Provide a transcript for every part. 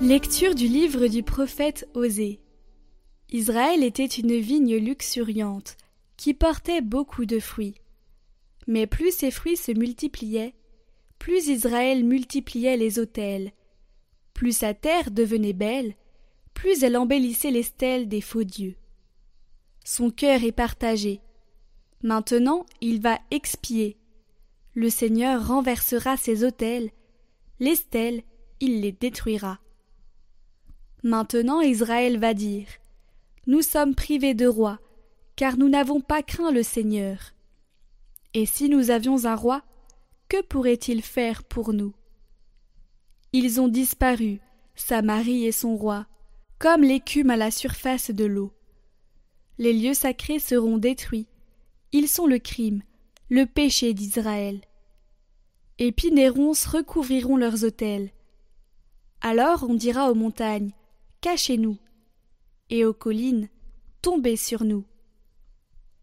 Lecture du livre du prophète Osée. Israël était une vigne luxuriante qui portait beaucoup de fruits. Mais plus ses fruits se multipliaient, plus Israël multipliait les autels, plus sa terre devenait belle, plus elle embellissait les stèles des faux dieux. Son cœur est partagé. Maintenant il va expier. Le Seigneur renversera ses autels, les stèles, il les détruira. Maintenant Israël va dire Nous sommes privés de roi, car nous n'avons pas craint le Seigneur. Et si nous avions un roi, que pourrait-il faire pour nous? Ils ont disparu, Samarie et son roi, comme l'écume à la surface de l'eau. Les lieux sacrés seront détruits. Ils sont le crime, le péché d'Israël. Et ronces recouvriront leurs autels. Alors on dira aux montagnes Cachez-nous, et aux collines Tombez sur nous.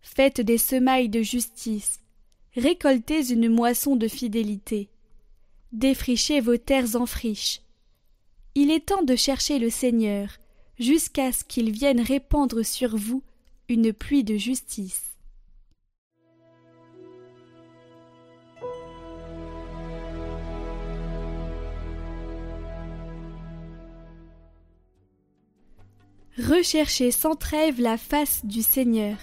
Faites des semailles de justice, récoltez une moisson de fidélité, défrichez vos terres en friche. Il est temps de chercher le Seigneur, jusqu'à ce qu'il vienne répandre sur vous une pluie de justice. Recherchez sans trêve la face du Seigneur.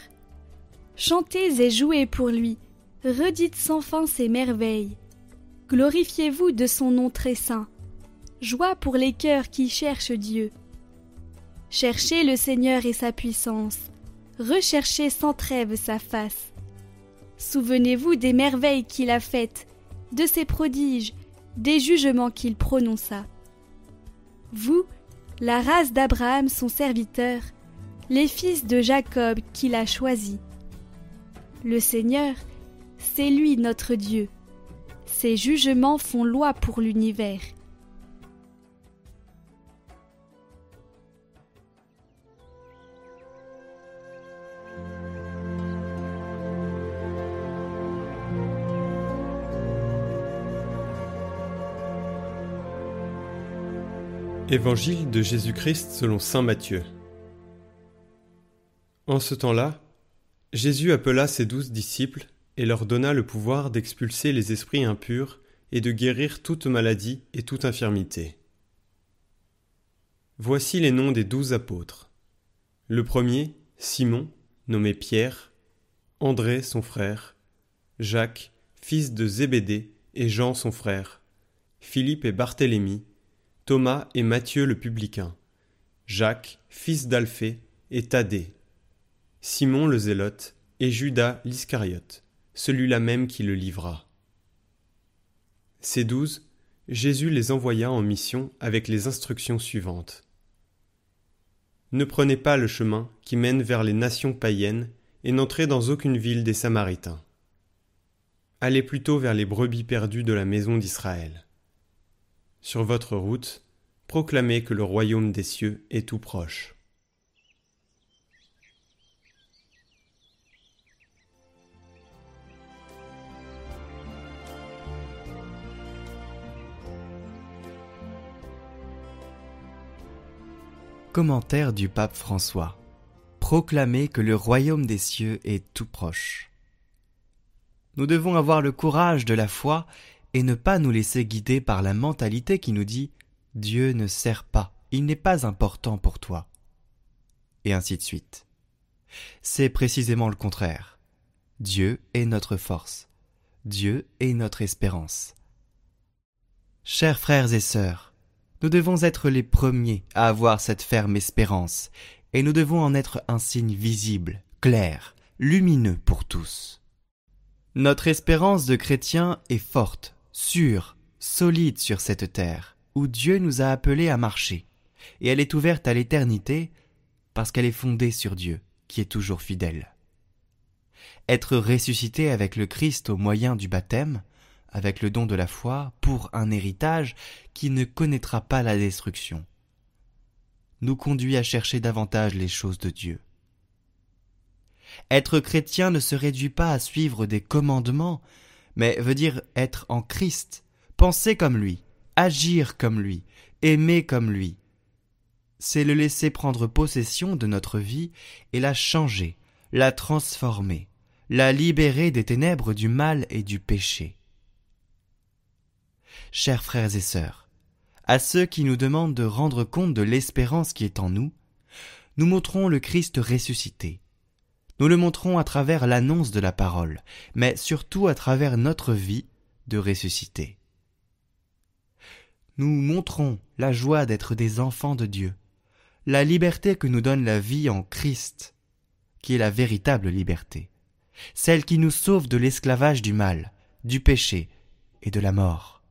Chantez et jouez pour lui, redites sans fin ses merveilles. Glorifiez-vous de son nom très saint. Joie pour les cœurs qui cherchent Dieu. Cherchez le Seigneur et sa puissance, recherchez sans trêve sa face. Souvenez-vous des merveilles qu'il a faites, de ses prodiges, des jugements qu'il prononça. Vous, la race d'Abraham son serviteur, les fils de Jacob qu'il a choisis. Le Seigneur, c'est lui notre Dieu. Ses jugements font loi pour l'univers. Évangile de Jésus-Christ selon Saint Matthieu. En ce temps-là, Jésus appela ses douze disciples et leur donna le pouvoir d'expulser les esprits impurs et de guérir toute maladie et toute infirmité. Voici les noms des douze apôtres. Le premier, Simon, nommé Pierre, André son frère, Jacques, fils de Zébédée, et Jean son frère, Philippe et Barthélemy, Thomas et Matthieu le publicain, Jacques, fils d'Alphée, et Thaddée, Simon le zélote, et Judas l'Iscariote, celui-là même qui le livra. Ces douze, Jésus les envoya en mission avec les instructions suivantes. Ne prenez pas le chemin qui mène vers les nations païennes et n'entrez dans aucune ville des Samaritains. Allez plutôt vers les brebis perdues de la maison d'Israël. Sur votre route, proclamez que le royaume des cieux est tout proche. Commentaire du pape François. Proclamez que le royaume des cieux est tout proche. Nous devons avoir le courage de la foi et ne pas nous laisser guider par la mentalité qui nous dit Dieu ne sert pas, il n'est pas important pour toi. Et ainsi de suite. C'est précisément le contraire. Dieu est notre force. Dieu est notre espérance. Chers frères et sœurs, nous devons être les premiers à avoir cette ferme espérance, et nous devons en être un signe visible, clair, lumineux pour tous. Notre espérance de chrétiens est forte, sûre, solide sur cette terre, où Dieu nous a appelés à marcher, et elle est ouverte à l'éternité parce qu'elle est fondée sur Dieu, qui est toujours fidèle. Être ressuscité avec le Christ au moyen du baptême, avec le don de la foi, pour un héritage qui ne connaîtra pas la destruction, nous conduit à chercher davantage les choses de Dieu. Être chrétien ne se réduit pas à suivre des commandements, mais veut dire être en Christ, penser comme lui, agir comme lui, aimer comme lui, c'est le laisser prendre possession de notre vie et la changer, la transformer, la libérer des ténèbres du mal et du péché. Chers frères et sœurs, à ceux qui nous demandent de rendre compte de l'espérance qui est en nous, nous montrons le Christ ressuscité. Nous le montrons à travers l'annonce de la parole, mais surtout à travers notre vie de ressuscité. Nous montrons la joie d'être des enfants de Dieu, la liberté que nous donne la vie en Christ, qui est la véritable liberté, celle qui nous sauve de l'esclavage du mal, du péché et de la mort.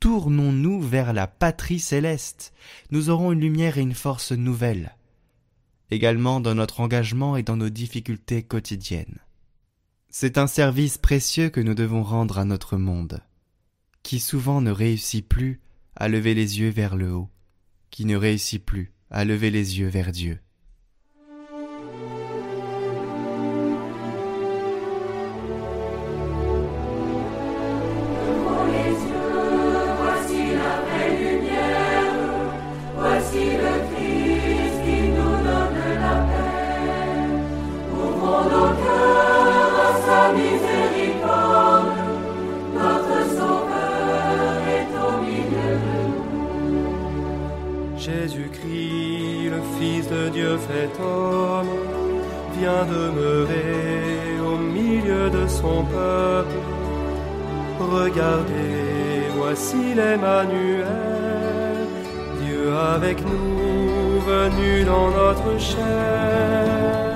Tournons-nous vers la patrie céleste, nous aurons une lumière et une force nouvelles, également dans notre engagement et dans nos difficultés quotidiennes. C'est un service précieux que nous devons rendre à notre monde, qui souvent ne réussit plus à lever les yeux vers le haut, qui ne réussit plus à lever les yeux vers Dieu. Demeurer au milieu de son peuple. Regardez, voici l'Emmanuel, Dieu avec nous, venu dans notre chair.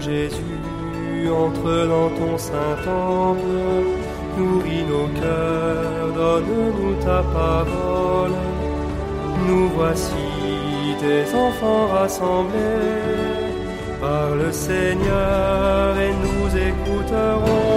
Jésus, entre dans ton saint temple, nourris nos cœurs, donne-nous ta parole. Nous voici tes enfants rassemblés, par le Seigneur et nous écouterons.